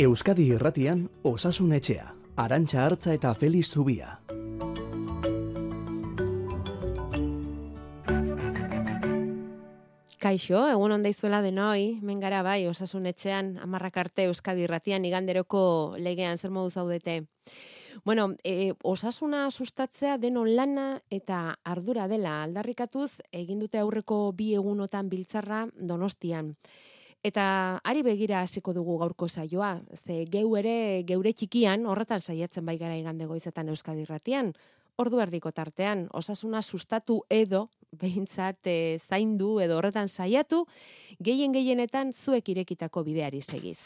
Euskadi Irratian Osasun Etxea, Arantxa Hartza eta Feliz Zubia. Kaixo, egun onda izuela denoi, mengara bai, osasun etxean, amarrak arte Euskadi Irratian iganderoko legean zer modu zaudete. Bueno, e, osasuna sustatzea denon lana eta ardura dela aldarrikatuz, egin dute aurreko bi egunotan biltzarra donostian. Eta ari begira hasiko dugu gaurko saioa, ze geu ere geure txikian horretan saiatzen bai gara igande goizetan Euskadi Irratian, ordu erdiko tartean, osasuna sustatu edo, behintzat e, zaindu edo horretan saiatu, gehien gehienetan zuek irekitako bideari segiz.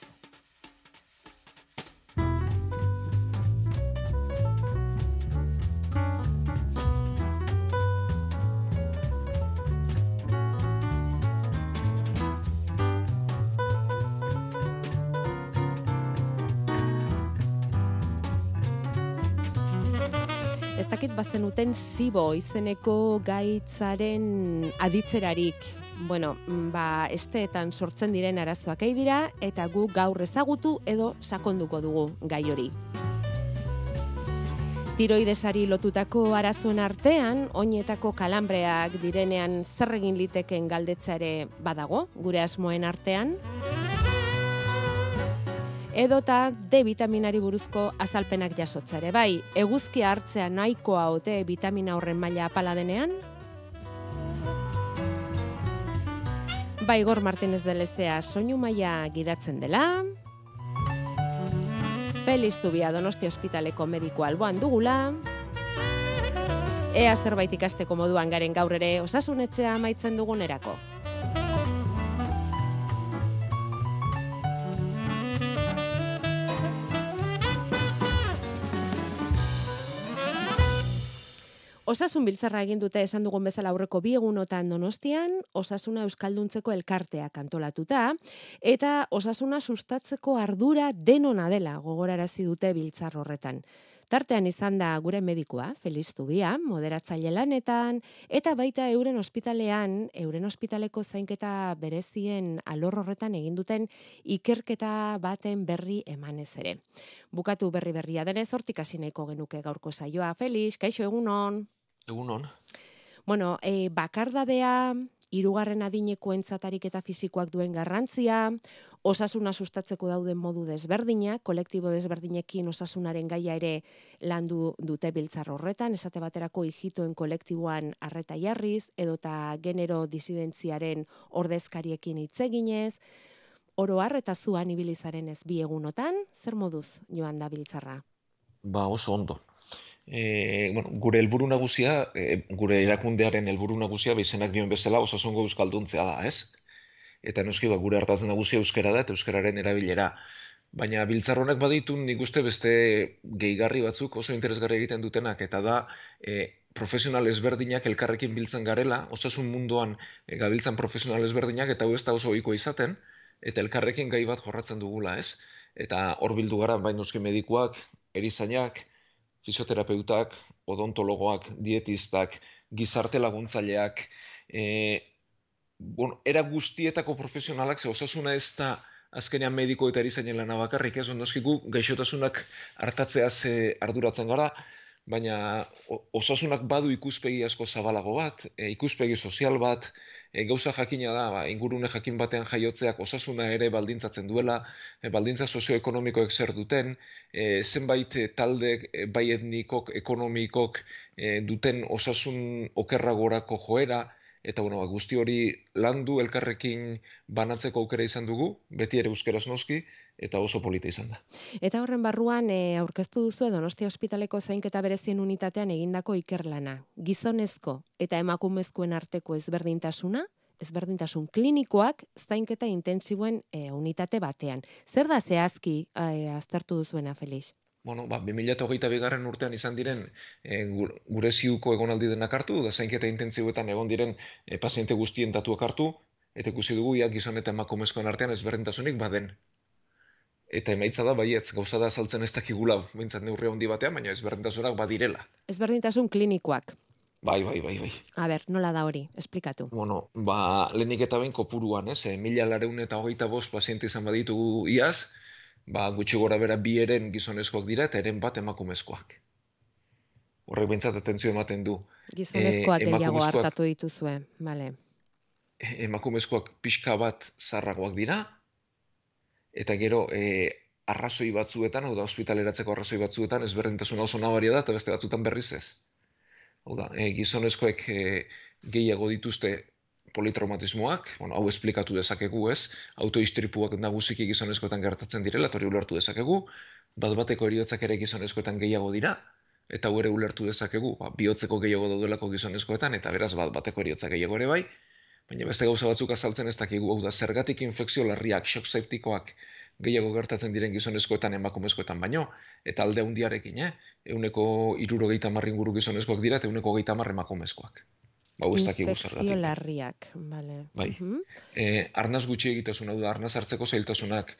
Ez dakit bazenuten zibo izeneko gaitzaren aditzerarik. Bueno, mm, ba, esteetan sortzen diren arazoak dira eta gu gaur ezagutu edo sakonduko dugu gai hori. Tiroidesari lotutako arazoen artean, oinetako kalambreak direnean zer egin liteken galdetzare badago, gure asmoen artean. Edota D vitaminari buruzko azalpenak jasotzare. Bai, eguzkia hartzea nahikoa ote vitamina horren maila apala denean? Bai, Gor Martinez de Lezea soinu maila gidatzen dela. Feliz Zubia Donosti Hospitaleko mediko alboan dugula. Ea zerbait ikasteko moduan garen gaur ere osasunetxea amaitzen dugunerako. Osasun biltzarra egin dute esan dugun bezala aurreko bi egunotan Donostian, Osasuna Euskalduntzeko elkarteak antolatuta eta Osasuna sustatzeko ardura denona dela gogorarazi dute biltzar horretan. Tartean izan da gure medikua, Feliz Zubia, moderatzaile lanetan, eta baita euren ospitalean, euren ospitaleko zainketa berezien alor horretan egin duten ikerketa baten berri emanez ere. Bukatu berri berria denez, hortik hasi nahiko genuke gaurko saioa. Feliz, kaixo egunon? Egunon. Bueno, e, bakardadea, hirugarren adineko entzatarik eta fizikoak duen garrantzia, osasuna sustatzeko dauden modu desberdinak, kolektibo desberdinekin osasunaren gaia ere landu dute biltzar horretan, esate baterako hijitoen kolektiboan arreta jarriz, edota genero disidentziaren ordezkariekin hitzeginez, oro har eta zuan ibilizaren ez bi egunotan, zer moduz joan da biltzarra? Ba, oso ondo. E, bueno, gure helburu nagusia, e, gure erakundearen helburu nagusia, izenak dion bezala, osasungo euskalduntzea da, ez? Eta noski ba, gure hartaz nagusia euskara da eta euskararen erabilera. Baina biltzar honek baditu nik uste beste gehigarri batzuk oso interesgarri egiten dutenak eta da e, profesional ezberdinak elkarrekin biltzen garela, osasun munduan e, gabiltzan profesional ezberdinak eta hau ez da oso ohikoa izaten eta elkarrekin gai bat jorratzen dugula, ez? Eta hor bildu gara bain noski medikuak, erizainak, fisioterapeutak, odontologoak, dietistak, gizarte laguntzaileak, e, bueno, era guztietako profesionalak, ze osasuna ez da azkenean mediko eta erizainen lana bakarrik, ez? Ondoskiku gaixotasunak hartatzeaz arduratzen gara, baina osasunak badu ikuspegi asko zabalago bat, e, ikuspegi sozial bat, e, gauza jakina da, ba, ingurune jakin batean jaiotzeak osasuna ere baldintzatzen duela, e, baldintza sozioekonomikoek zer duten, e, zenbait e, talde e, bai etnikok, ekonomikok e, duten osasun okerragorako joera, eta bueno, ba, guzti hori landu elkarrekin banatzeko aukera izan dugu, beti ere euskeraz noski, eta oso polita izan da. Eta horren barruan e, aurkeztu duzu Donostia Ospitaleko zainketa berezien unitatean egindako ikerlana. Gizonezko eta emakumezkoen arteko ezberdintasuna, ezberdintasun klinikoak zainketa intentsiboen e, unitate batean. Zer da zehazki e, aztertu duzuena, Felix? Bueno, ba, 2008 bigarren urtean izan diren e, gure ziuko egonaldi denak hartu, da zainketa intentsiboetan egon diren e, paziente guztien datuak hartu, eta ikusi dugu, ja, gizon eta emakumezkoen artean ezberdintasunik baden. Eta emaitza da, baietz, gauza da saltzen ez dakigula, bintzat neurri handi batean, baina ezberdintasunak badirela. Ezberdintasun klinikoak. Bai, bai, bai, bai. A ber, nola da hori, esplikatu. Bueno, ba, lehenik eta behin kopuruan, ez, e, mila lareun eta hogeita bost paziente izan baditugu iaz, ba, gutxi gora bera bi eren gizonezkoak dira eta eren bat emakumezkoak. Horrek bintzat atentzio ematen du. Gizonezkoak Eh, gehiago hartatu dituzue, bale. emakumezkoak pixka bat zarragoak dira, eta gero e, arrazoi batzuetan, hau da, ospitaleratzeko arrazoi batzuetan, ezberdintasuna oso nabaria da, eta beste batzuetan berriz ez. Hau da, e, gizonezkoek e, gehiago dituzte politraumatismoak, bueno, hau esplikatu dezakegu ez, autoistripuak nagusiki gizonezkoetan gertatzen direla, hori ulertu dezakegu, bat bateko heriotzak ere gizonezkoetan gehiago dira, eta ere ulertu dezakegu, ba, bihotzeko gehiago daudelako gizonezkoetan, eta beraz bat bateko heriotzak gehiago ere bai, baina beste gauza batzuk azaltzen ez dakigu, hau da, zergatik infekzio larriak, shock septikoak gehiago gertatzen diren gizonezkoetan emakumezkoetan baino, eta alde handiarekin, eh? Euneko irurogeita marrin guru gizonezkoak dira, eta euneko geita emakumezkoak. Ba, ez dakigu zergatik. larriak, bale. Bai. Mhm. Eh, arnaz gutxi egitasun, hau da, arnaz hartzeko zailtasunak,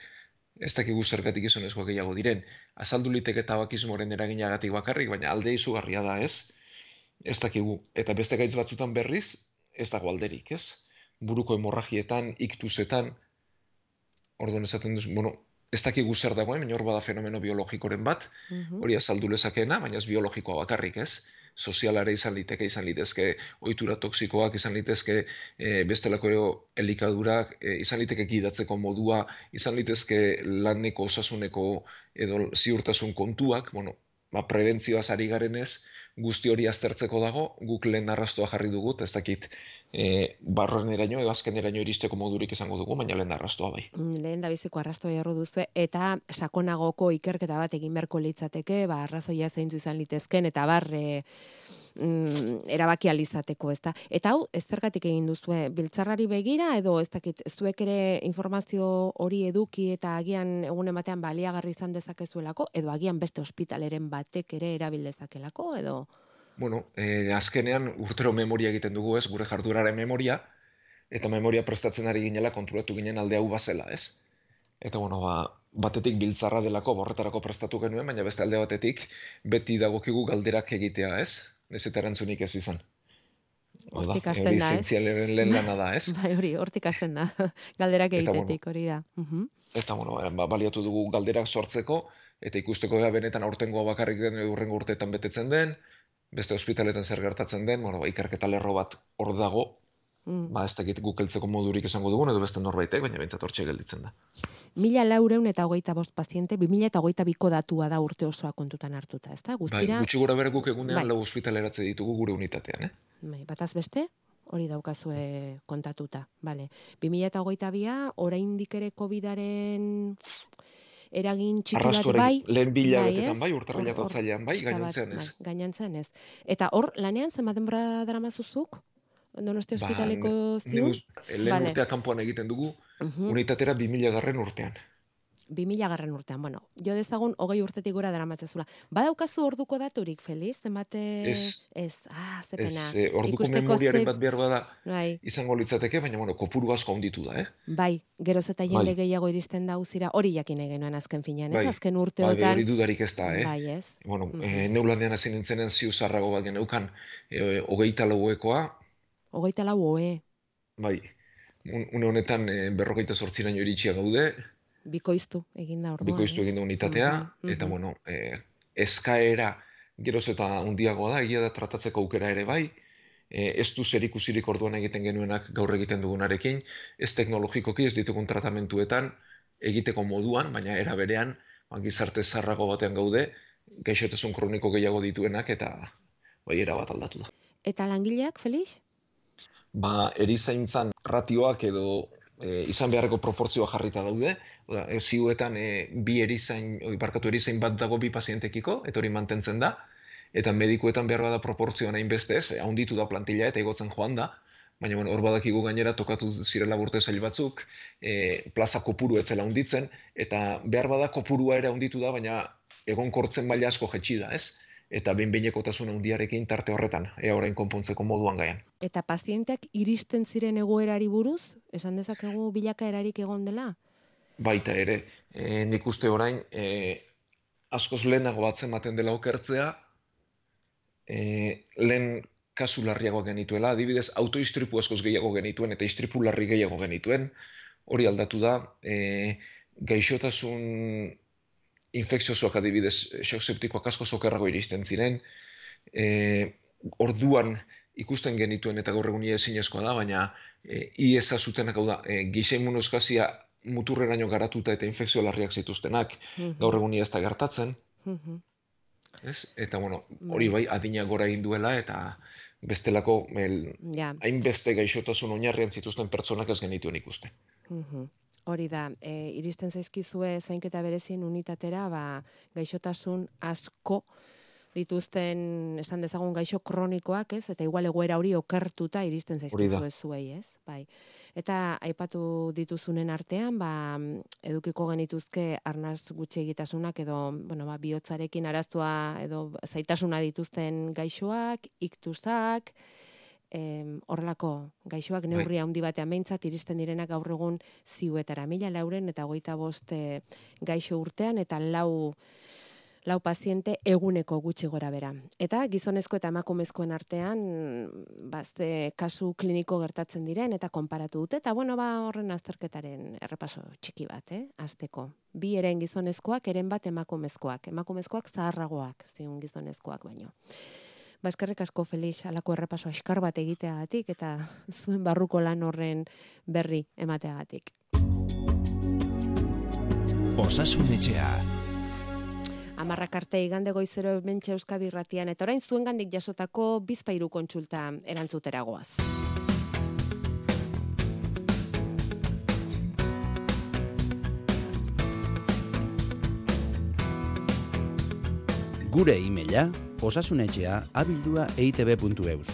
ez dakigu zergatik gizonezkoak gehiago diren. Azaldu liteke tabakismoren eraginagatik bakarrik, baina alde izugarria da, ez? Ez dakigu. Eta beste gaitz batzutan berriz, ez dago alderik, ez? Buruko hemorragietan, iktusetan, orduan esaten duz, bueno, ez dakigu zer dagoen, baina hor bada fenomeno biologikoren bat, Mhm. hori azaldu lezakeena, baina ez biologikoa bakarrik, ez? Sozialare izan liteke, izan litezke ohitura toksikoak, izan litezke e, bestelako elikadurak, e, izan liteke gidatzeko modua, izan litezke laneko osasuneko edo ziurtasun kontuak, bueno, ba, prebentzioaz ari garenez, guzti hori aztertzeko dago, guk lehen arrastoa jarri dugu, ez dakit e, barroeneraino edo azkeneraino iristeko modurik izango dugu, baina lehen arrastoa bai. Lehen da biziko arrastoa jarro duzue, eta sakonagoko ikerketa bat egin beharko litzateke, ba, arrazoia zeintzu izan litezken, eta bar, e, mm, erabaki alizateko, ezta? Eta hau, ez zergatik egin duzue, biltzarrari begira, edo ez dakit, zuek ere informazio hori eduki eta agian egunen batean baliagarri izan dezakezuelako, edo agian beste ospitaleren batek ere erabil dezakelako, edo... Bueno, eh, azkenean urtero memoria egiten dugu, ez, gure jarduraren memoria, eta memoria prestatzen ari ginela konturatu ginen alde hau bazela, ez? Eta, bueno, ba, batetik biltzarra delako borretarako prestatu genuen, baina beste alde batetik beti dagokigu galderak egitea, ez? Ez eta erantzunik ez izan. Da, Hortik hasten hori da, ez? zientzialaren lehen lana da, ez? Bai, hori, hortik hasten da, galderak egitetik, hori da. Eta, bueno, ba, baliatu dugu galderak sortzeko, eta ikusteko ea benetan aurtengoa bakarrik den edo hurrengo urteetan betetzen den, beste ospitaletan zer gertatzen den, bueno, ba, ikerketa lerro bat hor dago, Mm. ba, ez dakit guk heltzeko modurik izango dugun, edo beste norbaitek, baina behintzat hortxe gelditzen da. Mila laureun eta hogeita bost paziente, bi mila eta hogeita biko datua da urte osoa kontutan hartuta, ezta? Bai, Guztira, gutxi gora bere guk egunean Bai. lau ospitaleratze ditugu gure unitatean, eh? bai, bataz beste, hori daukazue kontatuta, bale. Bi mila eta hogeita bia, oraindik ere COVID-aren eragin txiki bat bai, lehen bila bai, betetan ez? bai, otsailean bai, gainontzean ez. Bai, gainontzean ez. Eta hor, lanean zenbat denbora daramazuzuk? Donosti Ba, ospitaleko ne- ziur? neuz- lehen Bale. urtea kanpoan egiten dugu, Mhm. unitatera 2000 garren urtean. 2000 garren urtean, bueno, jo dezagun hogei urtetik gora daramatzezula. Badaukazu orduko daturik, Feliz? Zenbate... Ez. Ez, ah, ze pena. Ez, eh, orduko memoriaren ze- bat behar bada Bai, izango litzateke, baina, bueno, kopuru asko handitu da, eh? bai, geroz eta jende Bai. gehiago iristen da uzira, hori jakin genuen azken finean, ez? Bai, Azken Bai, urteotan, hori dudarik ez da, eh? bai, ez? Bueno, Mhm. eh, neulandean hasi nintzenen ziu zarrago bat geneukan, eh, hogeita lauekoa, Hogeita lau oe, bai, un- une honetan eh, berrogeita zortziraino iritsia gaude, bikoiztu egin da orduan, bikoiztu egin du unitatea, Mhm, eta mhm. bueno, eh, eskaera geroz eta handiagoa da, egia da tratatzeko aukera ere bai, eh, ez du zerikusirik orduan egiten genuenak gaur egiten dugunarekin, ez teknologikoki ez ditugun tratamentuetan egiteko moduan, baina era berean, ba, gizarte zarrago batean gaude, gaixotasun kroniko gehiago dituenak eta bai era bat aldatu da. Eta langileak, Felix? Ba, erizaintzan ratioak edo e, izan beharreko proportzioa jarrita daude. Oda, e, ziuetan e, bi erizain, oi, barkatu erizain bat dago bi pazientekiko, eta hori mantentzen da. Eta medikuetan behar bada proportzioan hainbeste ez, e, handitu da plantilla eta igotzen joan da. Baina, bueno, hor badakigu gainera tokatu zirela urte zail batzuk, e, plaza kopuru etzela handitzen, eta behar bada kopurua ere handitu da, baina egonkortzen maila asko jetxi da, ez? Eta behin-behinekotasun handiarekin tarte horretan, ea orain konpontzeko moduan gaian. Eta pazienteak iristen ziren egoerari buruz, esan dezakegu bilakaerarik egon dela? Baita ere, e, nik uste orain, e, askoz lehenago batzen ematen dela okertzea, e, lehen kasu larriagoak genituela, adibidez, autoistripu askoz gehiago genituen eta istripu larri gehiago genituen, hori aldatu da, e, gaixotasun infekziosoak adibidez, shock septikoak asko sokerrago iristen ziren, e, orduan ikusten genituen eta gaur egunia ezinezkoa da, baina e, IESA zutenak hau da, e, giza immunoskazia muturreraino garatuta eta infekzio larriak zituztenak, gaur egunia ez da gertatzen. Ez? Eta, bueno, hori bai, adina gora egin duela, eta bestelako, el, Ja. hainbeste gaixotasun oinarrian zituzten pertsonak ez genituen ikusten. Mhm. Hori da, e, iristen zaizkizue zainketa berezien unitatera, ba, gaixotasun asko dituzten, esan dezagun gaixo kronikoak, ez? Eta igual egoera hori okertuta iristen zaizkizue zuei, ez? Bai. Eta aipatu dituzunen artean, ba, edukiko genituzke arnaz gutxi egitasunak edo, bueno, ba, bihotzarekin araztua edo zaitasuna dituzten gaixoak, iktusak, em, horrelako gaixoak neurri handi batean behintzat iristen direnak gaur egun ziuetara. Mila lauren eta hogeita bost eh, gaixo urtean eta lau lau paziente eguneko gutxi gora bera. Eta gizonezko eta emakumezkoen artean bazte kasu kliniko gertatzen diren eta konparatu dute eta bueno ba horren azterketaren errepaso txiki bat, eh, asteko. Bi eren gizonezkoak, eren bat emakumezkoak. Emakumezkoak zaharragoak, ziun gizonezkoak baino. Ba, eskerrik asko Felix alako errepaso askar bat egiteagatik eta zuen barruko lan horren berri emateagatik. Osasun etxea. Amarrak arte igande goizero hementxe Euskadi irratian eta orain zuengandik jasotako bizpairu kontsulta erantzuteragoaz. Gure e-maila osasunetxea abildua eitb.eus.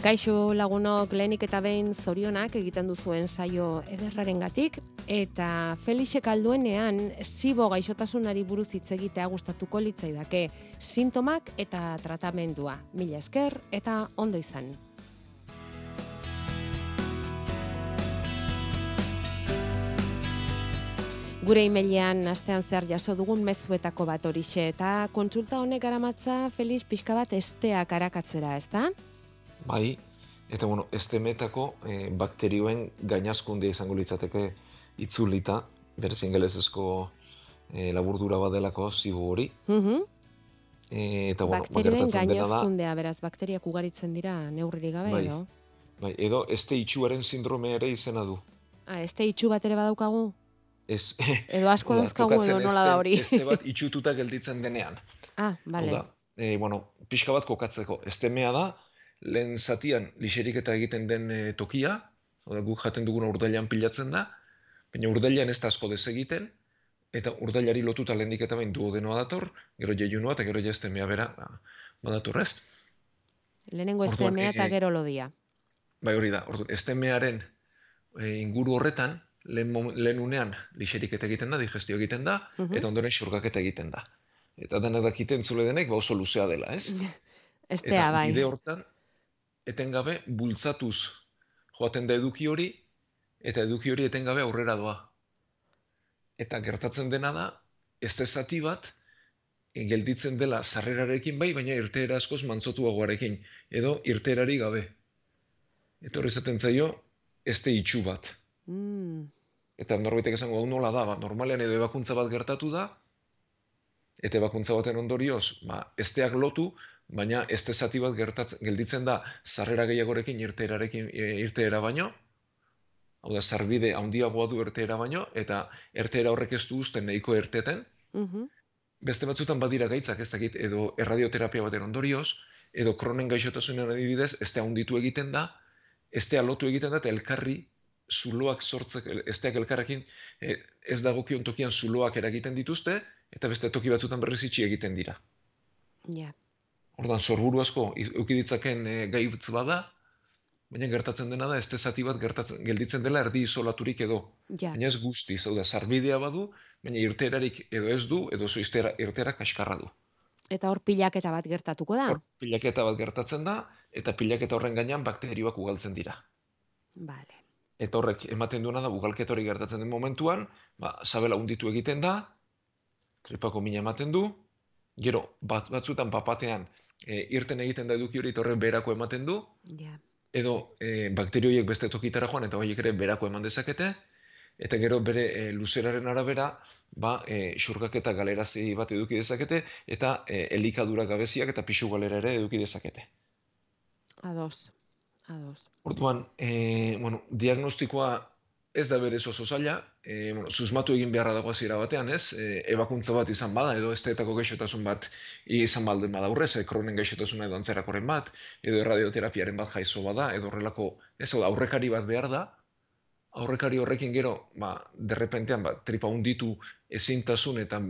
Kaixo lagunok lehenik eta behin zorionak egiten duzuen saio ederrarengatik eta Felixek alduenean zibo gaixotasunari buruz hitz egitea gustatuko litzaidake sintomak eta tratamendua. Mila esker eta ondo izan. Gure emailean astean zehar jaso dugun mezuetako bat horixe eta kontsulta honek garamatza Felix pixka bat esteak arakatzera, ezta? Bai, eta bueno, estemetako eh, bakterioen gainazkundea izango litzateke itzulita, berez ingelesezko eh, laburdura badelako zibu hori. Mhm. Eh, eta bueno, ba, Bakterioen gainezkundea, beraz, bakteriak ugaritzen dira neurririk gabe, Bai. edo? bai, edo este itxuaren sindrome ere izena du. Ah, este itxu bat ere badaukagu? Ez, Edo asko dauzkagu edo nola da hori? Este bat itxututa gelditzen denean. Ah, bale. da, e, bueno, pixka bat kokatzeko. Estemea da, lehen zatian liseriketa egiten den e, tokia, hau da, guk jaten duguna urdailan pilatzen da, baina urdailan ez da asko desegiten, eta urdailari lotuta lehendik eta behin duodenoa dator, gero jeiunua eta gero ja estemea bera ba, badator, ez? Lehenengo estemea eta eh, gero lodia. Bai hori da, orduan, estemearen e, inguru horretan, lehen, lehen unean liseriketa egiten da, digestio egiten da, Mhm. eta ondoren xurgaketa egiten da. Eta dena dakiten zule denek, ba oso luzea dela, ez? Estea, Eta bai. bide hortan, etengabe bultzatuz joaten da eduki hori, eta eduki hori etengabe aurrera doa. Eta gertatzen dena da, ez zati bat, gelditzen dela sarrerarekin bai, baina irteera askoz mantzotuagoarekin, edo irteerari gabe. Eta hori zaten zaio, este itxu bat. Mm, Eta norbaitek esango hau nola da, ba, normalean edo ebakuntza bat gertatu da, eta ebakuntza baten ondorioz, ba, esteak lotu, baina este zati bat gertatzen, gelditzen da sarrera gehiagorekin irteerarekin e, irteera baino, hau da, sarbide handiagoa du irteera baino, eta irteera horrek ez du uzten nahiko irteten, mhm. beste batzutan badira gaitzak ez dakit, edo erradioterapia baten ondorioz, edo kronen gaixotasunen adibidez, estea handitu egiten da, estea lotu egiten da, eta elkarri zuloak sortzek, esteak elkarrekin eh, ez dagokion tokian zuloak eragiten dituzte, eta beste toki batzutan berriz itxi egiten dira. Ja. Ordan sorburu asko eduki ditzaken e, gaitz bada, baina gertatzen dena da, este zati bat gertatzen, gelditzen dela erdi isolaturik edo. Ja. Baina ez guztiz, hau da, sarbidea badu, baina irteerarik edo ez du, edo zo irtera, irtera kaskarra du. Eta hor pilaketa bat gertatuko da? Hor, pilaketa bat gertatzen da, eta pilaketa horren gainean bakterioak ugaltzen dira. Vale. Eta horrek ematen duena da, ugalketa hori gertatzen den momentuan, ba, sabela unditu egiten da, tripako mina ematen du, gero, bat, batzutan papatean e, irten egiten da eduki hori eta horrek berako ematen du, Ja. edo e, bakterioiek beste tokitara joan eta horiek ere berako eman dezakete, eta gero bere e, luzeraren arabera, ba, e, xurgak eta galerazi bat eduki dezakete, eta e, elikadura gabeziak eta pixu galera ere eduki dezakete. Ados, ados. Orduan, e, bueno, diagnostikoa ez da berez oso zaila, e, bueno, susmatu egin beharra dago hasiera batean, ez? E, ebakuntza bat izan bada, edo esteetako gaixotasun bat izan balden bada aurrez, e, kronen gaixotasuna edo antzerakoren bat, edo radioterapiaren bat jaizo bada, edo horrelako, ez, aurrekari bat behar da, aurrekari horrekin gero, ba, derrepentean, ba, tripa unditu ezintasun eta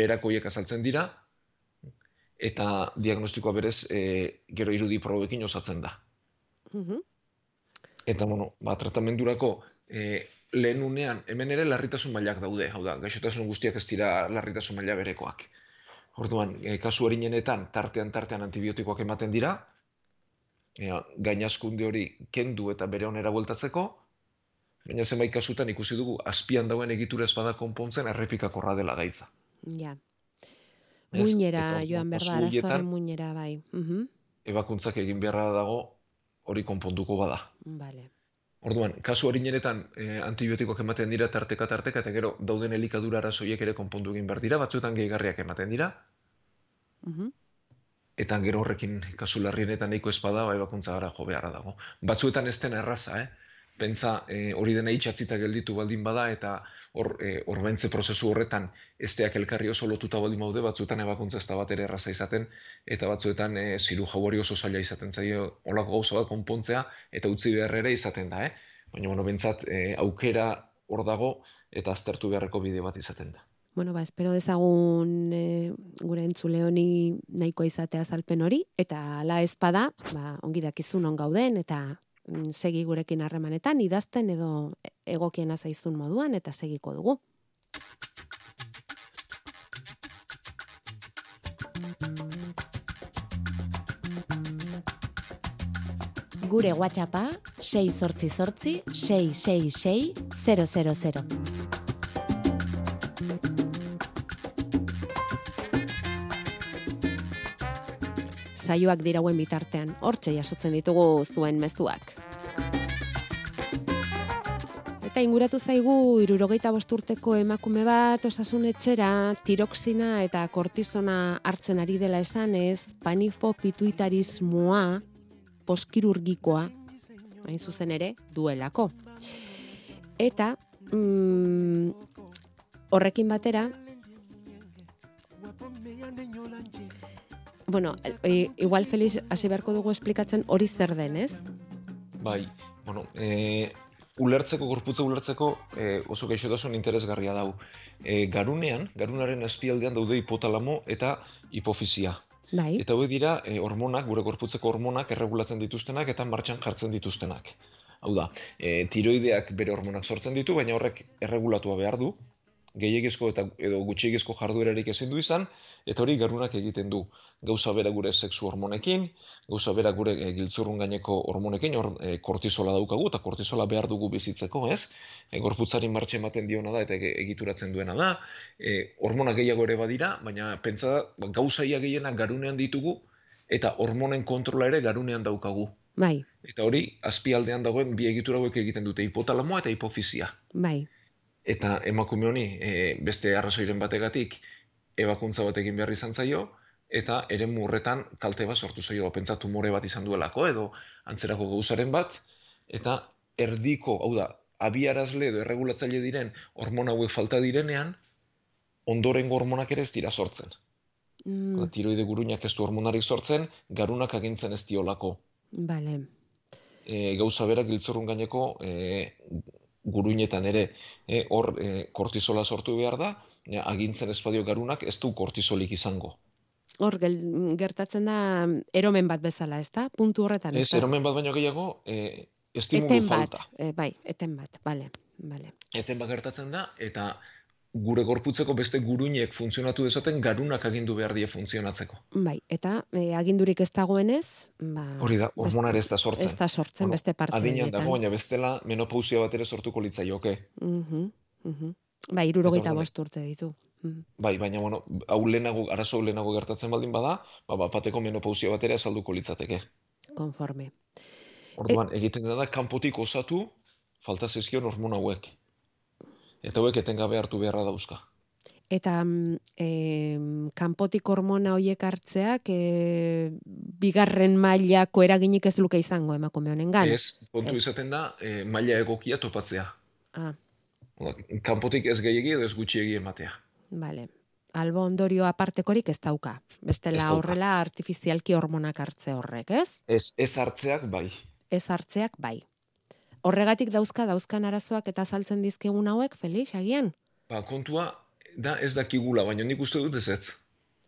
berakoiek azaltzen dira, eta diagnostikoa berez e, gero irudi probekin osatzen da. Mhm. Eta, bueno, ba, tratamendurako e, lehen unean, hemen ere larritasun mailak daude, hau da, gaixotasun guztiak ez dira larritasun maila berekoak. Orduan, e, kasu horinenetan, tartean tartean antibiotikoak ematen dira, e, gainazkunde hori kendu eta bere onera bueltatzeko, baina zenbait kasutan ikusi dugu, azpian dauen egitura espada konpontzen errepikakorra dela gaitza. Ja. Muinera, joan berda, arazoaren muinera, bai. Uh Ebakuntzak egin beharra dago, hori konponduko bada. Vale. Orduan, kasu horinenetan e, antibiotikoak ematen dira tarteka tarteka eta gero dauden elikadura arazoiek ere konpondu egin behar dira, batzuetan gehigarriak ematen dira. Uh Eta gero horrekin kasu larrienetan nahiko espada bai bakuntza gara jo beharra dago. Batzuetan ez den erraza, eh? Pentsa e, hori dena itxatzita gelditu baldin bada eta hor e, orbaintze prozesu horretan esteak elkarri oso lotuta baldin baude, batzuetan ebakuntza ez da bat ere erraza izaten eta batzuetan e, ziru jabori oso zaila izaten zaio olako gauza bat konpontzea eta utzi behar ere izaten da, eh? Baina, bueno, bentsat, e, aukera hor dago eta aztertu beharreko bide bat izaten da. Bueno, ba, espero dezagun e, gure entzule honi nahikoa izatea zalpen hori, eta ala espada, ba, ongi dakizun on gauden, eta segi gurekin harremanetan idazten edo egokiena zaizun moduan eta segiko dugu. Gure WhatsAppa 688 666 000. Saioak dirauen bitartean, hortxe jasotzen ditugu zuen mezuak. Eta inguratu zaigu irurogeita bosturteko emakume bat osasun etxera tiroxina eta kortizona hartzen ari dela esanez, panifo pituitarismoa poskirurgikoa, hain zuzen ere, duelako. Eta mm, horrekin batera, bueno, e, igual Feliz hasi beharko dugu esplikatzen hori zer den, ez? Bai, bueno, e, ulertzeko, gorputza ulertzeko e, oso gaixotasun interesgarria dau. E, garunean, garunaren espialdean daude hipotalamo eta hipofizia. Bai. Eta hori dira, e, hormonak, gure gorputzeko hormonak erregulatzen dituztenak eta martxan jartzen dituztenak. Hau da, e, tiroideak bere hormonak sortzen ditu, baina horrek erregulatua behar du, gehiagizko eta edo gutxiegizko jarduerarik ezin du izan, eta hori garunak egiten du gauza bera gure sexu hormonekin, gauza bera gure e, giltzurrun gaineko hormonekin, hor e, kortizola daukagu, eta kortizola behar dugu bizitzeko, ez? E, gorputzari martxe ematen diona da, eta egituratzen duena da, e, hormona gehiago ere badira, baina pentsa ba, gauzaia gehienak garunean ditugu, eta hormonen kontrola ere garunean daukagu. Bai. Eta hori, azpialdean dagoen bi egitura egiten dute, hipotalamoa eta hipofizia. Bai. Eta emakume honi, e, beste arrazoiren bategatik, ebakuntza bat egin behar izan zaio, eta ere murretan kalte bat sortu zaio, pentsa tumore bat izan duelako edo antzerako gauzaren bat, eta erdiko, hau da, abiarazle edo erregulatzaile diren hormona hauek falta direnean, ondoren hormonak ere ez dira sortzen. Mm. Tiroide guruinak ez du hormonarik sortzen, garunak agintzen ez diolako. Vale. E, gauza berak giltzorrun gaineko e, guruinetan ere e, hor e, kortizola sortu behar da, agintzen espadio garunak ez du kortizolik izango hor gertatzen da eromen bat bezala, ez da? Puntu horretan, ez da? eromen bat baino gehiago, e, estimulu eten falta. Bat, e, bai, eten bat, bale, bale. Eten bat gertatzen da, eta gure gorputzeko beste guruinek funtzionatu dezaten garunak agindu behar die funtzionatzeko. Bai, eta e, agindurik ez dagoenez, ba... Hori da, hormona ez da sortzen. Ez da sortzen, bueno, beste parte Adinean dago, baina bestela menopausia bat ere sortuko litzaioke. Uh -huh, uh -huh. Bai, irurogeita bost urte ditu. Mm. Bai, baina, bueno, hau lehenago, arazo lehenago gertatzen baldin bada, ba, bapateko menopausia bat ere azalduko litzateke. Konforme. Orduan, egiten da, kanpotik osatu, falta zizkion hormona hauek. Eta hauek etengabe hartu beharra dauzka. Eta e, kanpotik hormona hoiek hartzeak e, bigarren mailako eraginik ez luke izango emakume honengan. Ez, kontu izaten da, e, maila egokia topatzea. Ah, Kanpotik ez gehiegi edo ez gutxiegi ematea. Vale. Albo ondorio apartekorik ez dauka. Bestela Ez dauka. horrela artifizialki hormonak hartze horrek, ez? Ez, ez hartzeak bai. Ez hartzeak bai. Horregatik dauzka dauzkan arazoak eta saltzen dizkigun hauek, Felix, agian? Ba, kontua da ez dakigula, baina nik uste dut ez ez.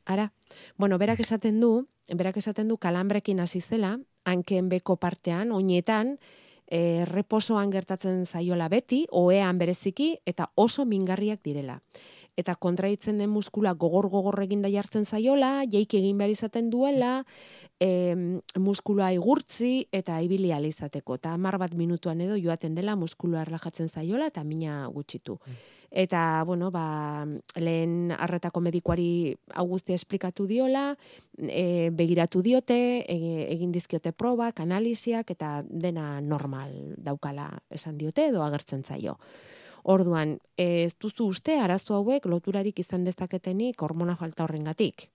Ara, bueno, berak esaten du, berak esaten du kalambrekin hasi zela, hankeen beko partean, oinetan, e, reposoan gertatzen zaiola beti, oean bereziki, eta oso mingarriak direla. Eta kontraitzen den muskula gogor-gogor eginda jartzen zaiola, jeik egin behar izaten duela, e, muskulua igurtzi eta ibili ahal izateko. Eta hamar bat minutuan edo joaten dela muskulua erlajatzen zaiola eta mina gutxitu. Eta, bueno, ba, lehen arretako medikuari hau guztia esplikatu diola, e, begiratu diote, e, egin dizkiote probak, analiziak, eta dena normal daukala esan diote edo agertzen zaio. Orduan, ez duzu uste arazo hauek loturarik izan dezaketenik hormona falta horrengatik?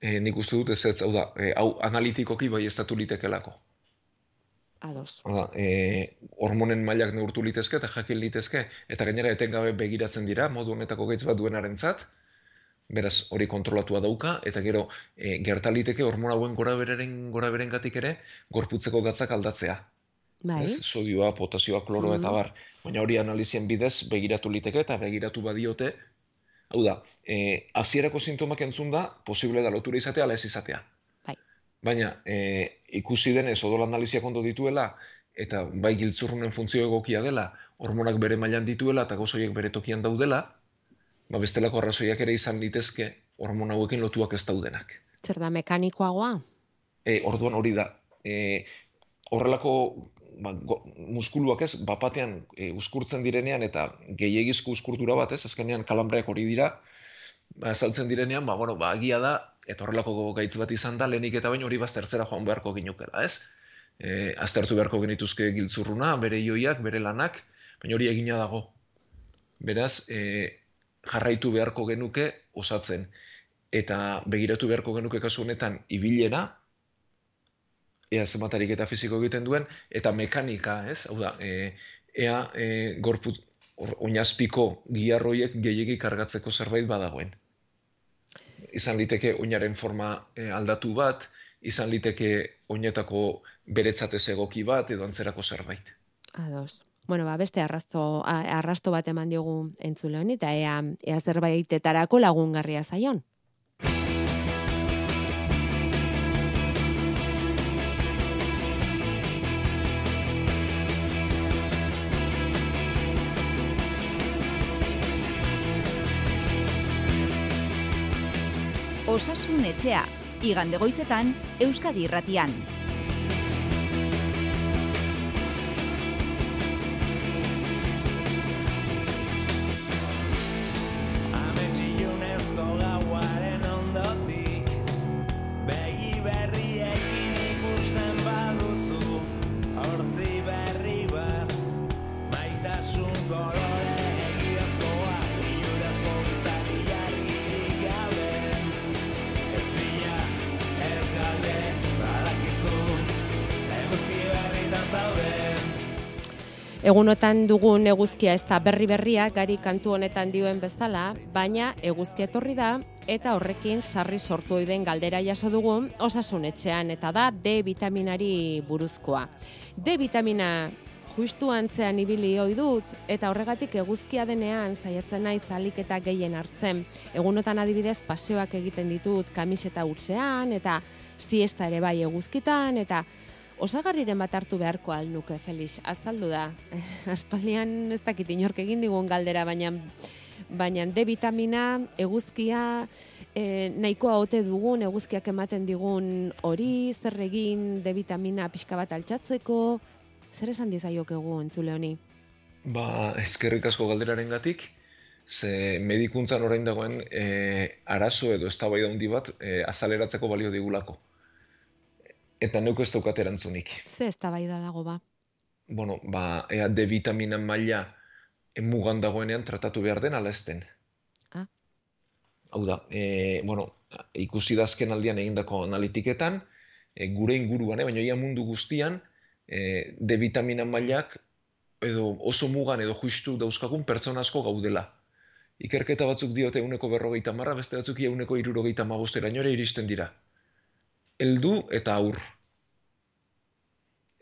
E, nik uste dut ez ez, hau da, e, hau analitikoki bai estatu litekelako. Ados. Hau da, e, hormonen mailak neurtu litezke eta jakin litezke, eta gainera etengabe begiratzen dira, modu honetako gaitz bat duenarentzat, beraz hori kontrolatua dauka, eta gero e, gerta liteke hormona hauen gora bereren, gora berengatik ere, gorputzeko gatzak aldatzea. Bai, Ez? Sodioa, potasioa, kloroa eta Mhm. bar. Baina hori analizien bidez begiratu liteke eta begiratu badiote, hau da, e, hasierako sintomak entzun da, posible da lotura izatea, ala ez izatea. Bai. Baina, e, ikusi denez odol analiziak ondo dituela, eta bai giltzurrunen funtzio egokia dela, hormonak bere mailan dituela eta gozoiek bere tokian daudela, ba bestelako arrazoiak ere izan litezke hormona hauekin lotuak ez daudenak. zer da mekanikoagoa? E, orduan hori da. E, horrelako ba, go, muskuluak ez, bapatean e, uskurtzen direnean eta gehiegizko uskurtura bat ez, azkenean kalambreak hori dira, ba, saltzen direnean, ba, bueno, ba, agia da, eta horrelako gaitz bat izan da, lehenik eta bain hori baztertzera joan beharko ginukela, ez? E, aztertu beharko genituzke giltzurruna, bere ioiak, bere lanak, baina hori egina dago. Beraz, e, jarraitu beharko genuke osatzen. Eta begiratu beharko genuke kasu honetan ibilera, ea zenbatarik eta fisiko egiten duen, eta mekanika, ez? Hau da, e, ea e, gorput, or, oinazpiko giarroiek gehiegi kargatzeko zerbait badagoen. Izan liteke oinaren forma e, aldatu bat, izan liteke oinetako beretzat ez egoki bat, edo antzerako zerbait. Ados. Bueno, ba, beste arrasto, arrasto bat eman diogu entzule honi, eta ea, ea zerbaitetarako lagungarria zaion. Osasun etxea, igande goizetan, Euskadi irratian. Egunotan dugun eguzkia ez da berri berria, gari kantu honetan dioen bezala, baina eguzki etorri da, eta horrekin sarri sortu den galdera jaso dugu osasunetxean, eta da D vitaminari buruzkoa. D vitamina justu antzean ibili ohi dut, eta horregatik eguzkia denean saiatzen naiz alik eta gehien hartzen. Egunotan adibidez paseoak egiten ditut kamiseta urtzean, eta siesta ere bai eguzkitan, eta Osagarriren bat hartu beharko al nuke, Felix. Azaldu da. Aspaldian ez dakit inork egin digun galdera, baina baina D vitamina, eguzkia, e, nahikoa ote dugun, eguzkiak ematen digun hori, zer egin D vitamina pixka bat altxatzeko, zer esan dizaiokegu entzule honi? Ba, eskerrik asko galderarengatik, ze medikuntzan orain dagoen e, arazo edo eztabaida handi bat e, azaleratzeko balio digulako. Eta neuk ez daukat erantzunik. Ze eztabaida dago ba? Bueno, ba, ea D vitamina maila mugan dagoenean tratatu behar den ala ez den. Ah. Hau da, e, bueno, ikusi da azken aldian egindako analitiketan, e, gure inguruan, eh, baina ia mundu guztian, e, D vitamina mailak edo oso mugan edo justu dauzkagun pertsona asko gaudela. Ikerketa batzuk diote euneko berrogeita marra, beste batzuk ia euneko irurogeita magosterainora iristen dira. Heldu eta aur.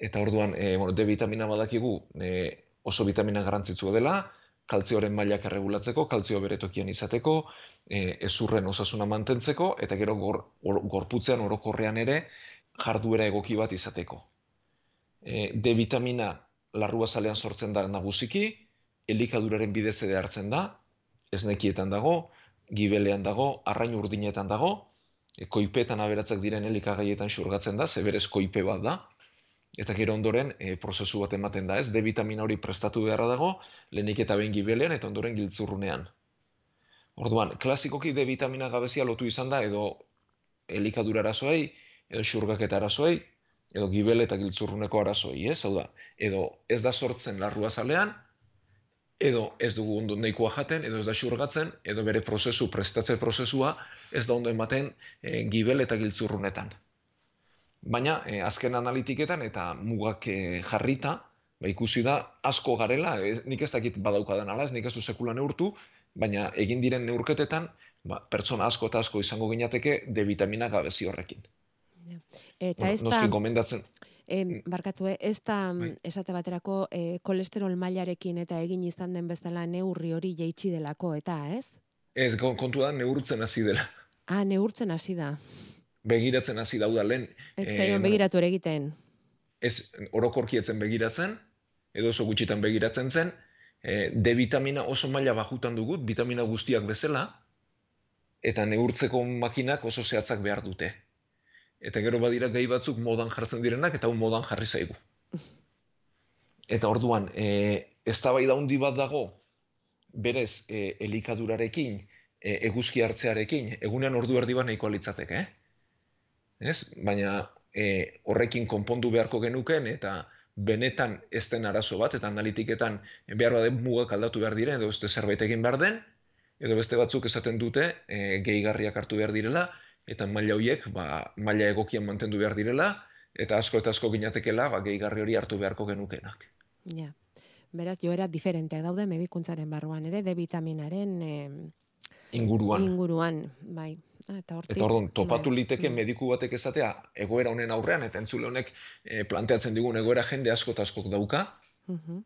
Eta orduan, e, bueno, D vitamina badakigu e, oso vitamina garrantzitsua dela, kaltzioaren mailak erregulatzeko, kaltzio bere tokian izateko, e, ezurren osasuna mantentzeko, eta gero gor, gor- gorputzean orokorrean ere jarduera egoki bat izateko. E, D vitamina larrua zalean sortzen da nagusiki, elikaduraren bidez ere hartzen da, esnekietan dago, gibelean dago, arrain urdinetan dago, e, koipetan aberatzak diren elikagaietan xurgatzen da, ze berez koipe bat da, eta gero ondoren e, prozesu bat ematen da, ez? D vitamina hori prestatu beharra dago, lehenik eta behin gibelean eta ondoren giltzurrunean. Orduan, klasikoki D vitamina gabezia lotu izan da edo elikadura arazoei, edo xurgaketa arazoei, edo gibele eta giltzurruneko arazoei, ez? Hau da, edo ez da sortzen larrua zalean, edo ez dugu ondo nahikoa jaten, edo ez da xurgatzen, edo bere prozesu, prestatze prozesua ez da ondo ematen e, gibel eta giltzurrunetan. Baina, e, azken analitiketan eta mugak e, jarrita, ba, ikusi da asko garela, ez, nik ez dakit badaukadan ala, ez nik ez du sekula neurtu, baina egin diren neurketetan, ba, pertsona asko eta asko izango ginateke D vitamina gabezi horrekin. Eta Bueno, ez da, gomendatzen, em, barkatu, eh, ez da, Bai. esate baterako, eh, kolesterol mailarekin eta egin izan den bezala neurri hori jeitsi delako, eta ez? ez kon- kontua da neurtzen hasi dela. Ah, neurtzen hasi da. Begiratzen hasi dauda lehen, Ez Eh, zaion bueno. begiratu ere egiten. ez orokorki etzen begiratzen, edo oso gutxitan begiratzen zen, e, D vitamina oso maila bajutan dugut, vitamina guztiak bezala, eta neurtzeko makinak oso zehatzak behar dute. Eta gero badira gai batzuk modan jartzen direnak, eta hau modan jarri zaigu. Eta orduan, e, eztabaida handi bat dago, berez, e, elikadurarekin, e, eguzki hartzearekin, egunean ordu erdi bat nahikoa litzateke, eh? Ez? Baina e, horrekin konpondu beharko genuken eta benetan ez den arazo bat, eta analitiketan behar baden mugak aldatu behar diren, edo beste zerbait egin behar den, edo beste batzuk esaten dute e, gehigarriak hartu behar direla, eta maila horiek ba, maila egokian mantendu behar direla, eta asko eta asko ginatekela ba, gehigarri hori hartu beharko genukenak. Ja. Beraz, joera diferenteak daude medikuntzaren barruan ere, D vitaminaren em, Inguruan. inguruan, bai. Ah, eta hortik, Eta orduan, topatu bai. liteke Mm. mediku batek esatea egoera honen aurrean, eta entzule honek e, planteatzen digun egoera jende asko eta askok dauka, Mhm.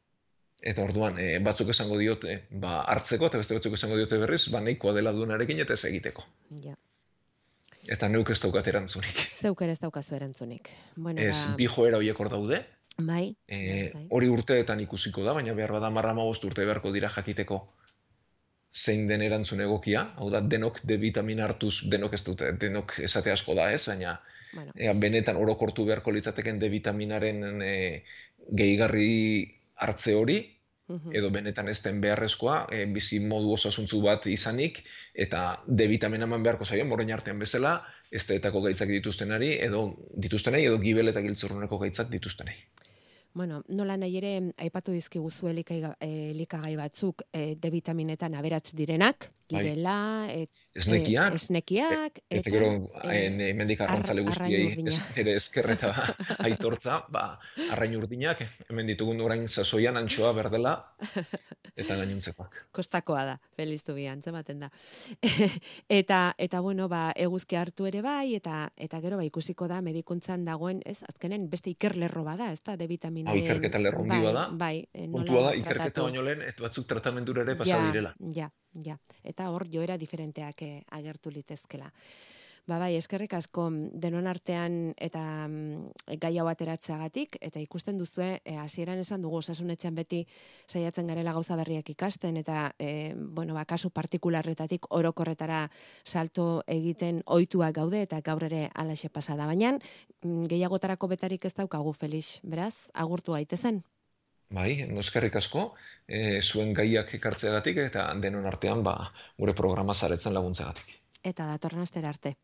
Eta orduan, e, batzuk esango diote, ba, hartzeko, eta beste batzuk esango diote berriz, ba, nahikoa dela duenarekin eta ez egiteko. Ja. Eta neuk ez daukat erantzunik. Zeuk ez daukazu erantzunik. Bueno, Ez, ba, bi joera horiek hor daude, bai, e, bai, hori urteetan ikusiko da, baina behar bada marra urte beharko dira jakiteko zein den erantzun egokia, hau da, denok D vitamina hartuz, denok ez dute, denok esate asko da ez, baina bueno, ea, benetan orokortu beharko litzateken D vitaminaren e, gehigarri hartze hori, edo benetan ez den beharrezkoa, e, bizi modu osasuntzu bat izanik, eta D vitamina eman beharko zaio, morain artean bezala, esteetako gaitzak dituztenari, edo dituztenei, edo gibel eta giltzurruneko gaitzak dituztenei. Bueno, nola nahi ere aipatu dizkiguzu eh, elikagai batzuk eh, D vitaminetan aberats direnak. Gibela, et, Esnekiak, eh, esnekiak, eta gero eh, eh, hemendik arrantzale ar- guztiei ez, ere esker eta aitortza, ba, arrain urdinak, hemen ditugun orain sasoian antxoa berdela, eta gainontzekoak. kostakoa da, feliz bian, zematen da. eta, eta bueno, ba, eguzki hartu ere bai, eta eta gero ba, ikusiko da medikuntzan dagoen, ez, azkenen beste ikerlerro bada, ez da, D vitaminaren. Hau ikerketa lerro bai, bada. Bai, eh, nola Kontua da, ikerketa baino lehen, eta batzuk tratamendura ere pasa ja, direla. Ja, ja. Eta hor joera diferenteak eh, agertu litezkela. Ba bai, eskerrik asko denon artean eta mm, gai hau ateratzeagatik eta ikusten duzue eh, hasieran esan dugu osasunetxean beti saiatzen garela gauza berriak ikasten eta eh, bueno, ba, kasu partikularretatik orokorretara salto egiten ohituak gaude eta gaur ere alaxe pasada. Baina mm, gehiagotarako betarik ez daukagu Felix, beraz, agurtu gaitezen. Bai, no eskerrik asko, e, zuen gaiak ekartzeagatik eta denon artean ba, gure programa zaretzen laguntzeagatik. Eta datorren astera arte.